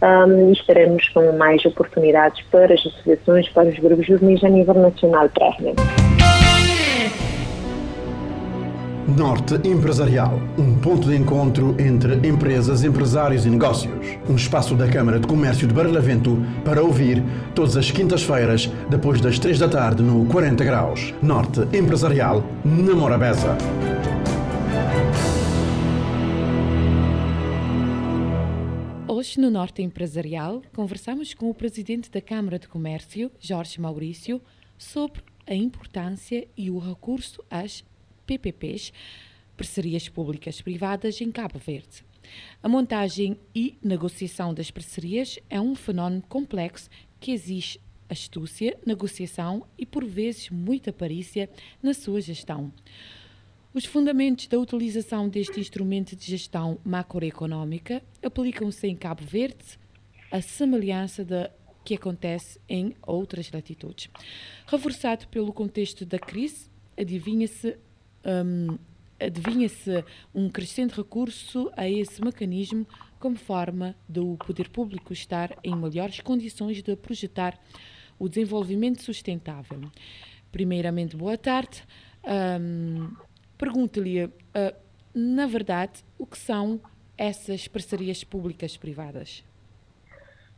um, e estaremos com mais oportunidades para as associações, para os grupos juvenis a nível nacional brevemente.
Norte Empresarial, um ponto de encontro entre empresas, empresários e negócios. Um espaço da Câmara de Comércio de Barlavento para ouvir todas as quintas-feiras, depois das três da tarde, no 40 Graus. Norte Empresarial, na Morabeza.
Hoje, no Norte Empresarial, conversamos com o presidente da Câmara de Comércio, Jorge Maurício, sobre a importância e o recurso às PPPs, parcerias públicas privadas em Cabo Verde. A montagem e negociação das parcerias é um fenómeno complexo que exige astúcia, negociação e, por vezes, muita perícia na sua gestão. Os fundamentos da utilização deste instrumento de gestão macroeconómica aplicam-se em Cabo Verde, a semelhança da que acontece em outras latitudes. Reforçado pelo contexto da crise, adivinha-se um, adivinha-se um crescente recurso a esse mecanismo como forma do poder público estar em melhores condições de projetar o desenvolvimento sustentável. Primeiramente, boa tarde. Um, Pergunto-lhe, uh, na verdade, o que são essas parcerias públicas-privadas?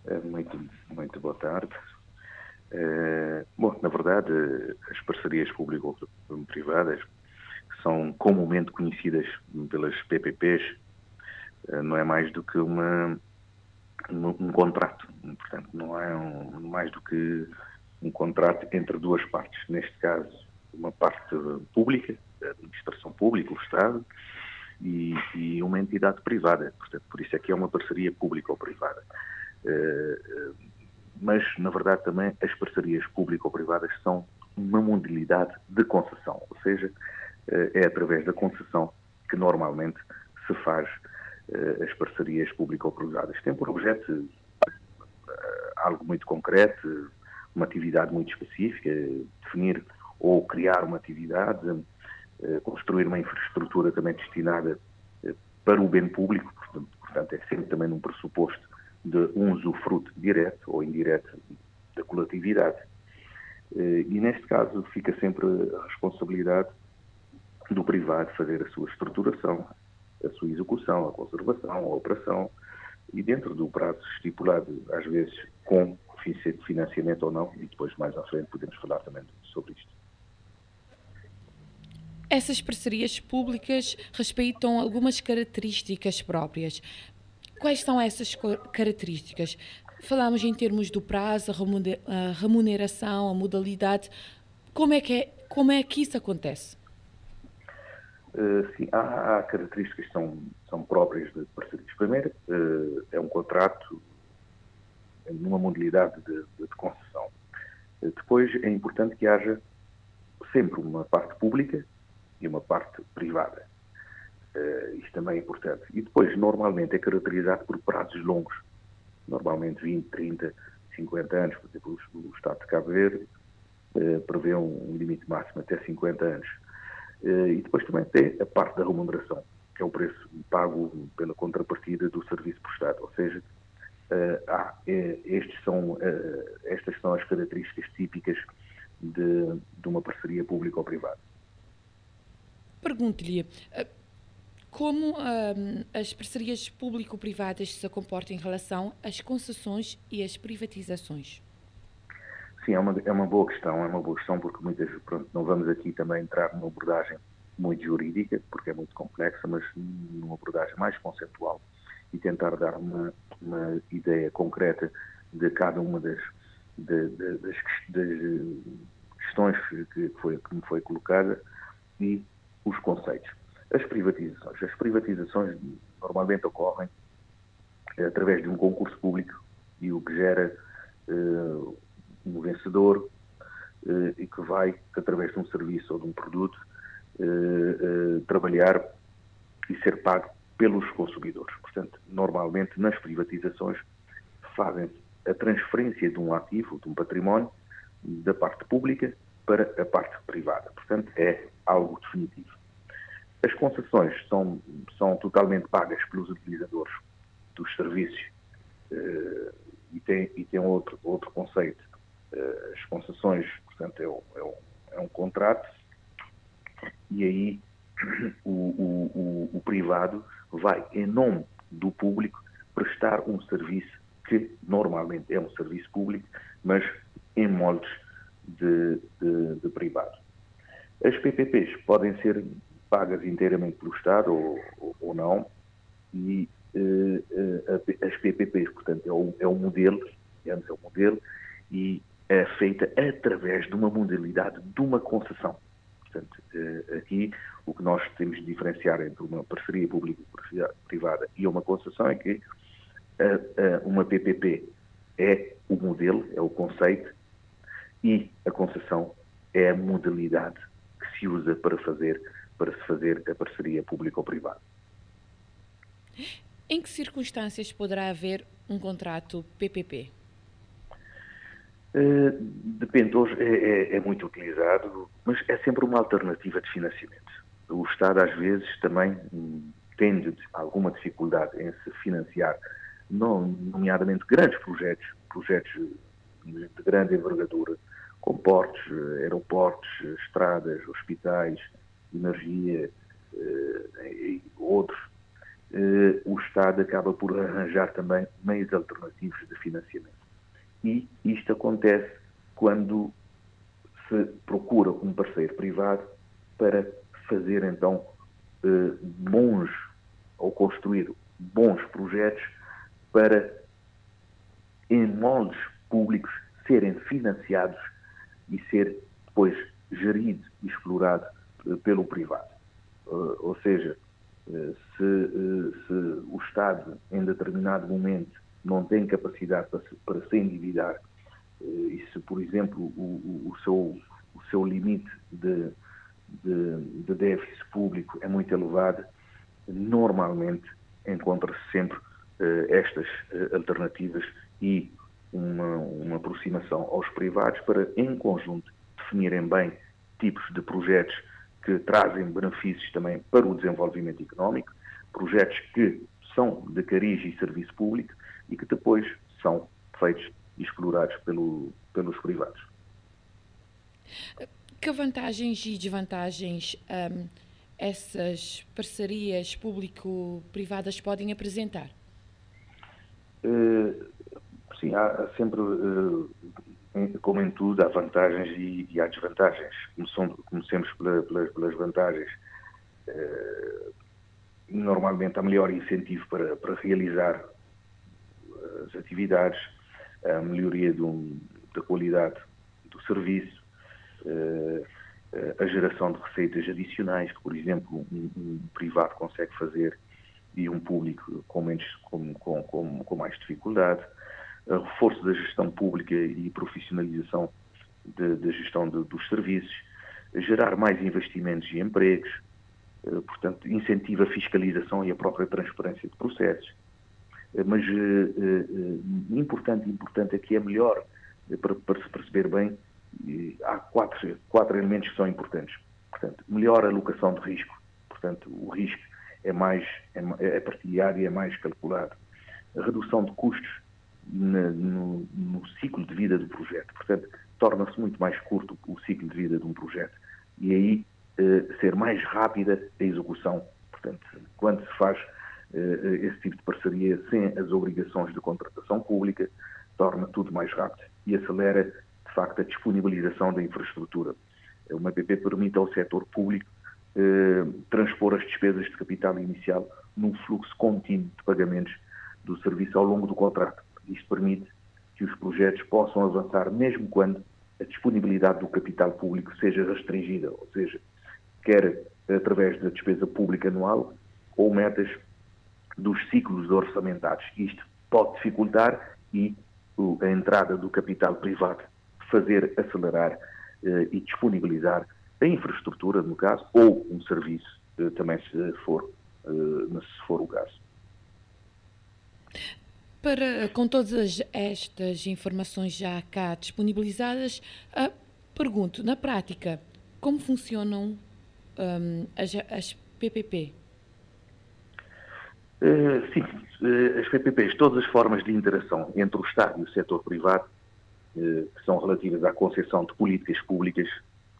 Eh, muito, muito boa tarde. Uh, bom, na verdade, as parcerias público-privadas são comumente conhecidas pelas PPPs, uh, não é mais do que uma, um, contrato. Portanto, não é um, mais do que um contrato entre duas partes. Neste caso, uma parte pública a administração pública, o Estado, e, e, uma entidade privada. Portanto, por isso é que é uma parceria pública ou privada. Uh, mas, na verdade, também as parcerias público ou privadas são uma modalidade de concessão, ou seja, é através da concessão que normalmente se faz uh, as parcerias público ou privadas. Tem por objeto algo muito concreto, uma atividade muito específica, definir ou criar uma atividade, eh, construir uma infraestrutura também destinada eh, para o bem público, portanto, é sempre também num pressuposto de um usufruto direto ou indireto da coletividade. Eh, e neste caso fica sempre a responsabilidade do privado fazer a sua estruturação, a sua execução, a conservação, a operação, e dentro do prazo estipulado, às vezes com financiamento ou não, e depois mais à frente podemos falar também sobre isto.
Essas parcerias públicas respeitam algumas características próprias. Quais são essas características? Falamos em termos do prazo, a remuneração, a modalidade. Como é que, é, como é que isso acontece?
Uh, sim, há, há, características que são, são próprias de parcerias. Primeiro, uh, é um contrato numa modalidade de, de, concessão. Depois é importante que haja sempre uma parte pública e uma parte privada. Isto também é importante. E depois, normalmente, é caracterizado por prazos longos, normalmente 20, 30, 50 anos. Por exemplo, o, Estado de Cabo Verde prevê um, limite máximo até 50 anos. Uh, e depois também tem a parte da remuneração, que é o preço pago pela contrapartida do serviço prestado. Ou seja, há, estes são, estas são as características típicas de, de uma parceria pública ou privada.
Pergunto-lhe eh, como um, as parcerias público-privadas se comportam em relação às concessões e às privatizações?
Sim, é uma, é uma boa questão, é uma boa questão porque muitas, pronto, não vamos aqui também entrar numa abordagem muito jurídica, porque é muito complexa, mas numa abordagem mais conceptual e tentar dar uma, uma ideia concreta de cada uma das, de, de, das, das, questões que, foi, que me foi colocada e os conceitos. As privatizações. As privatizações normalmente ocorrem através de um concurso público e o que gera uh, um vencedor uh, e que vai, através de um serviço ou de um produto, uh, trabalhar e ser pago pelos consumidores. Portanto, normalmente nas privatizações fazem a transferência de um ativo, de um património, da parte pública para a parte privada. Portanto, é algo definitivo. As concessões são, são totalmente pagas pelos utilizadores dos serviços e tem, e tem outro, outro conceito. Uh, as concessões, portanto, é, um, é, um, é contrato e aí o, o, o, o privado vai, em nome do público, prestar um serviço que normalmente é um serviço público, mas em moldes de, de, de privado. As PPPs podem ser pagas inteiramente pelo Estado ou, ou, não, e uh, uh, as PPPs, portanto, é um, é um modelo, é um modelo, e é feita através de uma modalidade de uma concessão. Portanto, uh, aqui o que nós temos de diferenciar entre uma parceria público-privada e uma concessão é que uma PPP é o modelo, é o conceito, e a concessão é a modalidade que se usa para fazer para se fazer a parceria pública ou privada.
Em que circunstâncias poderá haver um contrato PPP?
Eh, depende, hoje é, é, é, muito utilizado, mas é sempre uma alternativa de financiamento. O Estado, às vezes, também hum, tende alguma dificuldade em se financiar, nomeadamente grandes projetos, projetos de grande envergadura, com portos, aeroportos, estradas, hospitais, energia eh, e outros, eh, o Estado acaba por arranjar também meios alternativos de financiamento. E isto acontece quando se procura um parceiro privado para fazer então eh, bons ou construir bons projetos para em moldes públicos serem financiados e ser depois gerido e explorado eh, pelo privado. Eh, ou seja, se, se, o Estado em determinado momento não tem capacidade para se, para se endividar e se, por exemplo, o, o, seu, o seu limite de, de, de déficit público é muito elevado, normalmente encontra-se sempre estas alternativas e uma, uma aproximação aos privados para, em conjunto, definirem bem tipos de projetos que trazem benefícios também para o desenvolvimento económico, projetos que são de cariz e serviço público e que depois são feitos e explorados pelo, pelos privados.
Que vantagens e desvantagens um, essas parcerias público-privadas podem apresentar?
Uh, sim, há sempre uh, como em tudo, há vantagens e, e há desvantagens. Comecemos pela, pelas, pelas, vantagens. Uh, normalmente há melhor incentivo para, para realizar as atividades, a melhoria da qualidade do serviço, uh, a geração de receitas adicionais que, por exemplo, um, um, privado consegue fazer e um público com, menos, com, com, com, mais dificuldade reforço da gestão pública e profissionalização da gestão de, dos serviços, gerar mais investimentos e empregos, eh, portanto, incentiva a fiscalização e a própria transparência de processos. Eh, mas uh, importante, importante aqui é melhor, para, para se perceber bem, há quatro, quatro elementos que são importantes. Portanto, melhor alocação de risco, portanto, o risco é mais é, é partilhado e é mais calculado. A redução de custos na, no, no, ciclo de vida do projeto, portanto, torna-se muito mais curto o ciclo de vida de um projeto e aí eh, ser mais rápida a execução. Portanto, quando se faz eh, esse tipo de parceria sem as obrigações de contratação pública, torna tudo mais rápido e acelera, de facto, a disponibilização da infraestrutura. Uma PP permite ao setor público eh, transpor as despesas de capital inicial num fluxo contínuo de pagamentos do serviço ao longo do contrato. Isto permite que os projetos possam avançar mesmo quando a disponibilidade do capital público seja restringida, ou seja, quer através da despesa pública anual ou metas dos ciclos orçamentados. Isto pode dificultar e a entrada do capital privado fazer acelerar eh, e disponibilizar a infraestrutura, no caso, ou um serviço, eh, também se for, eh, se for o caso.
Para, com todas estas informações já cá disponibilizadas, uh, pergunto, na prática, como funcionam um, as, as, PPP?
Uh, sim, uh, as PPPs, todas as formas de interação entre o Estado e o setor privado, uh, que são relativas à concepção de políticas públicas,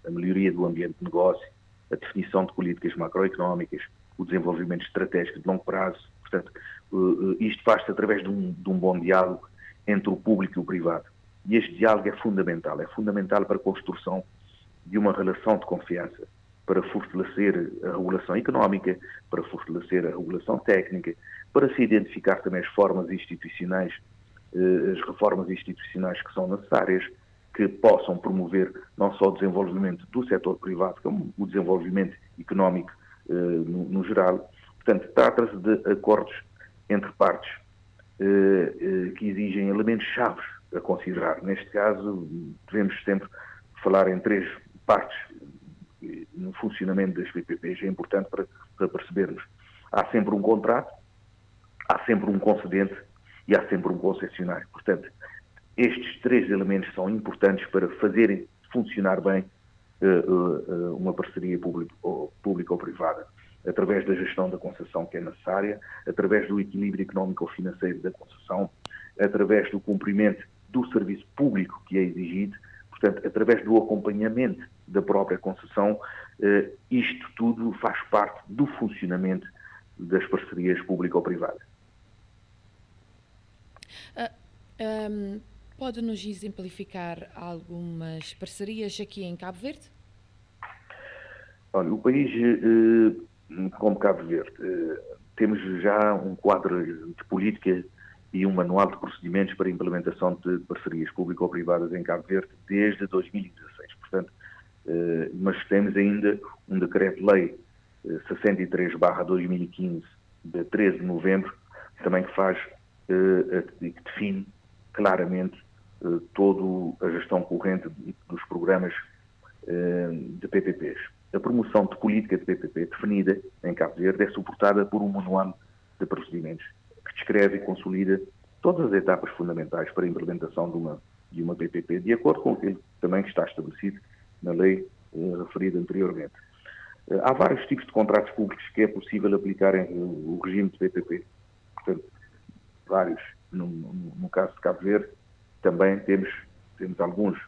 a melhoria do ambiente de negócio, a definição de políticas macroeconómicas, o desenvolvimento estratégico de longo prazo, portanto, isto faz-se através de um, de um bom diálogo entre o público e o privado. E este diálogo é fundamental, é fundamental para a construção de uma relação de confiança, para fortalecer a regulação económica, para fortalecer a regulação técnica, para se identificar também as formas institucionais, uh, as reformas institucionais que são necessárias, que possam promover não só o desenvolvimento do setor privado, como o desenvolvimento económico uh, no, geral. Portanto, trata-se de acordos entre partes uh, que exigem elementos chaves a considerar. Neste caso, devemos sempre falar em três partes no funcionamento das PPPs. É importante para, para percebermos. Há sempre um contrato, há sempre um concedente e há sempre um concessionário. Portanto, estes três elementos são importantes para fazerem funcionar bem uh, uh, uma parceria pública ou privada, através da gestão da concessão que é necessária, através do equilíbrio económico ou financeiro da concessão, através do cumprimento do serviço público que é exigido, portanto, através do acompanhamento da própria concessão, uh, isto tudo faz parte do funcionamento das parcerias público ou privadas.
Uh, um Pode nos exemplificar algumas parcerias aqui em Cabo Verde?
Olha, o país, eh, como Cabo Verde, eh, temos já um quadro de política e um manual de procedimentos para a implementação de parcerias público-privadas em Cabo Verde desde 2016. Portanto, eh, mas temos ainda um decreto-lei 63-2015, de 13 de novembro, também que faz, que define claramente eh, toda a gestão corrente dos programas eh, de PPPs. A promoção de política de PPP definida em Cabo Verde é suportada por um manual de procedimentos que descreve e consolida todas as etapas fundamentais para a implementação de uma, de uma PPP, de acordo com aquilo também que está estabelecido na lei eh, referida anteriormente. há vários tipos de contratos públicos que é possível aplicar em o regime de PPP. Portanto, vários. No, no, no caso de Cabo Verde, também temos, temos alguns,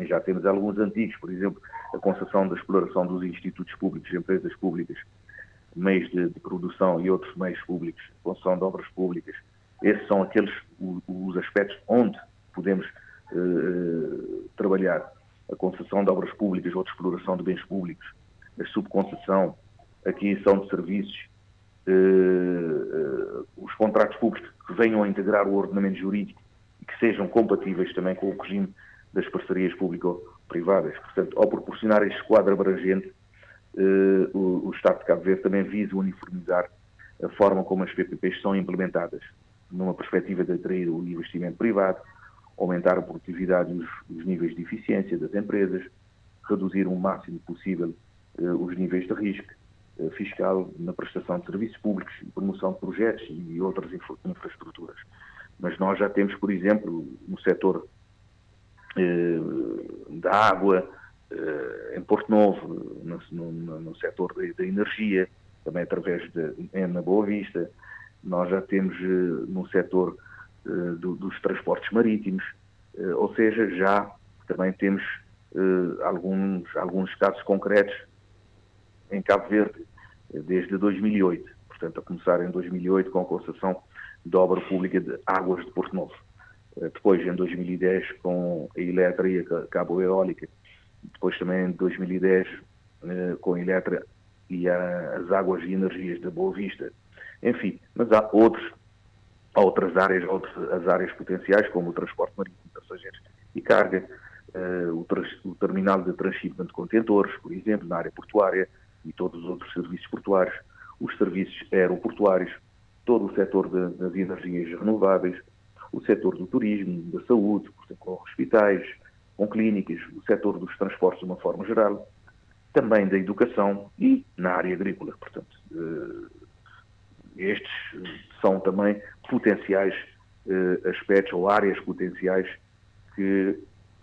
já temos alguns antigos, por exemplo, a concessão da exploração dos institutos públicos, empresas públicas, meios de, de produção e outros meios públicos, concessão de obras públicas. Esses são aqueles os aspectos onde podemos uh, trabalhar. A concessão de obras públicas ou de exploração de bens públicos, a subconcessão, a aquisição de serviços, uh, uh, os contratos públicos que venham a integrar o ordenamento jurídico que sejam compatíveis também com o regime das parcerias público-privadas. Portanto, ao proporcionar este quadro abrangente, eh, o, o, Estado de Cabo Verde também visa uniformizar a forma como as PPPs são implementadas. numa perspectiva de atrair o investimento privado, aumentar a produtividade e os, níveis de eficiência das empresas, reduzir o máximo possível eh, os níveis de risco eh, fiscal na prestação de serviços públicos, promoção de projetos e outras infra infraestruturas. Mas nós já temos, por exemplo, no setor eh, da água, em Porto Novo, no, no, no setor da energia, também através de na Boa Vista, nós já temos no setor do, dos transportes marítimos, eh, ou seja, já também temos alguns, alguns casos concretos em Cabo Verde desde 2008, portanto a começar em 2008 com a concessão da obra pública de Águas de Porto Novo. Depois, em 2010, com a Eletra e a Cabo Eólica. Depois, também em 2010, com a Eletra e as Águas e Energias da Boa Vista. Enfim, mas há outros, há outras áreas, outras, as áreas potenciais, como o transporte marítimo, passageiros e carga, uh, o, o, terminal de transshipment de contentores, por exemplo, na área portuária e todos os outros serviços portuários, os serviços aeroportuários, todo o setor de, das energias renováveis, o setor do turismo, da saúde, com hospitais, com clínicas, o setor dos transportes de uma forma geral, também da educação e na área agrícola. Portanto, uh, estes são também potenciais uh, aspectos ou áreas potenciais que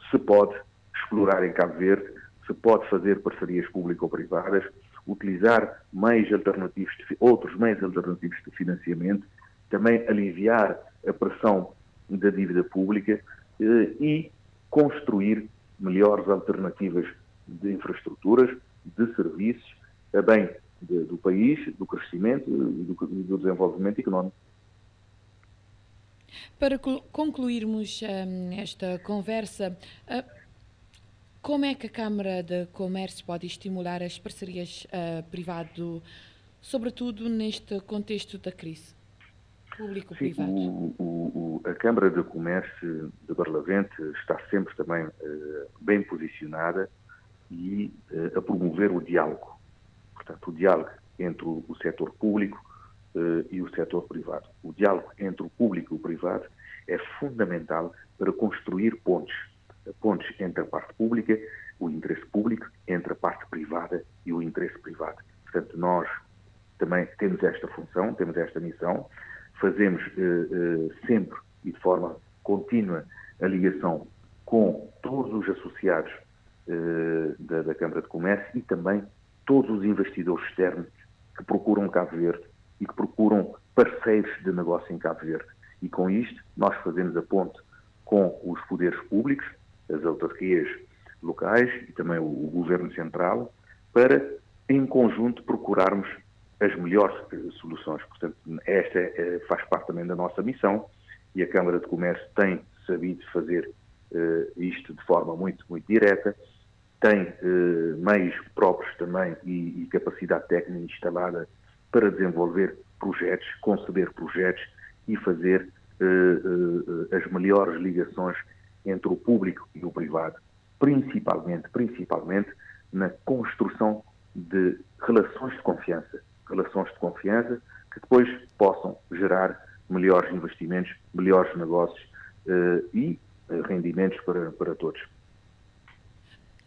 se pode explorar em Cabo Verde, se pode fazer parcerias público-privadas, utilizar meios alternativos, de, outros meios alternativos de financiamento, também aliviar a pressão da dívida pública uh, e construir melhores alternativas de infraestruturas, de serviços, a bem de, do país, do crescimento e do, do, desenvolvimento económico.
Para concluirmos um, esta conversa, uh, como é que a Câmara de Comércio pode estimular as parcerias uh, privado, sobretudo neste contexto da crise? Público-privado.
A Câmara de Comércio de Barlavente está sempre também uh, bem posicionada e uh, a promover o diálogo. Portanto, o diálogo entre o, o setor público e o setor privado. O diálogo entre o público e o privado é fundamental para construir pontes. Pontes entre a parte pública, o interesse público, entre a parte privada e o interesse privado. Portanto, nós também temos esta função, temos esta missão, fazemos uh, sempre e de forma contínua a ligação com todos os associados eh, da, da, Câmara de Comércio e também todos os investidores externos que procuram Cabo Verde e que procuram parceiros de negócio em Cabo Verde. E com isto, nós fazemos a ponte com os poderes públicos, as autarquias locais e também o, o Governo Central, para, em conjunto, procurarmos as melhores eh, soluções. Portanto, esta é, faz parte também da nossa missão e a Câmara de Comércio tem sabido fazer uh, isto de forma muito, muito direta tem eh, meios próprios também e, e, capacidade técnica instalada para desenvolver projetos, conceber projetos e fazer eh, eh, as melhores ligações entre o público e o privado, principalmente, principalmente na construção de relações de confiança, relações de confiança que depois possam gerar melhores investimentos, melhores negócios eh, e eh, rendimentos para, para todos.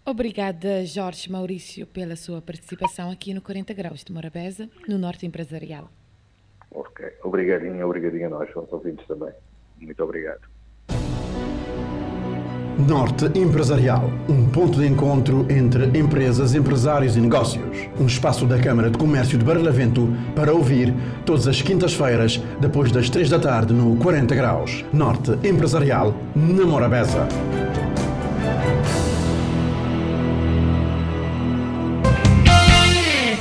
Obrigada, Jorge Maurício, pela sua participação aqui no 40 Graus de Morabeza, no Norte Empresarial.
Ok, obrigadinho, obrigadinho a nós, aos ouvintes também. Muito obrigado.
Norte Empresarial, um ponto de encontro entre empresas, empresários e negócios. Um espaço da Câmara de Comércio de Barlavento para ouvir todas as quintas-feiras, depois das três da tarde, no 40 Graus. Norte Empresarial, na Morabeza.